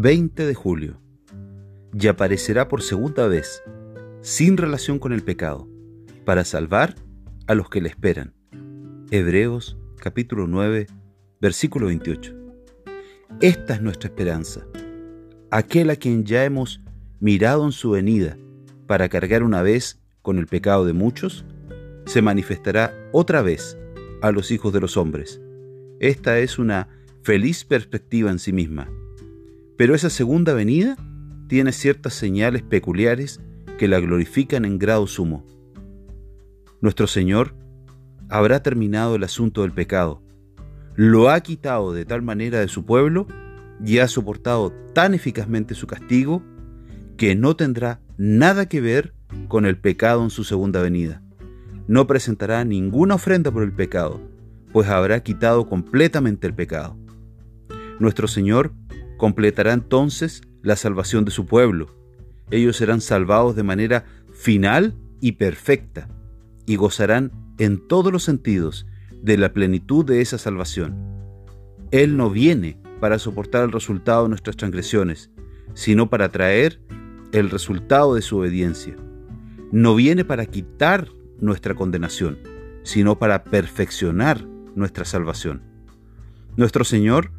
20 de julio. Y aparecerá por segunda vez, sin relación con el pecado, para salvar a los que le esperan. Hebreos capítulo 9, versículo 28. Esta es nuestra esperanza. Aquel a quien ya hemos mirado en su venida para cargar una vez con el pecado de muchos, se manifestará otra vez a los hijos de los hombres. Esta es una feliz perspectiva en sí misma. Pero esa segunda venida tiene ciertas señales peculiares que la glorifican en grado sumo. Nuestro Señor habrá terminado el asunto del pecado, lo ha quitado de tal manera de su pueblo y ha soportado tan eficazmente su castigo que no tendrá nada que ver con el pecado en su segunda venida. No presentará ninguna ofrenda por el pecado, pues habrá quitado completamente el pecado. Nuestro Señor completará entonces la salvación de su pueblo. Ellos serán salvados de manera final y perfecta y gozarán en todos los sentidos de la plenitud de esa salvación. Él no viene para soportar el resultado de nuestras transgresiones, sino para traer el resultado de su obediencia. No viene para quitar nuestra condenación, sino para perfeccionar nuestra salvación. Nuestro Señor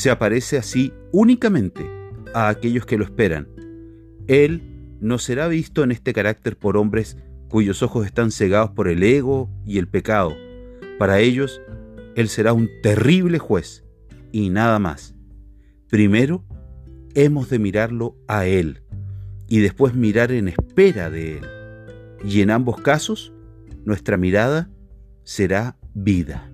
se aparece así únicamente a aquellos que lo esperan. Él no será visto en este carácter por hombres cuyos ojos están cegados por el ego y el pecado. Para ellos, Él será un terrible juez y nada más. Primero, hemos de mirarlo a Él y después mirar en espera de Él. Y en ambos casos, nuestra mirada será vida.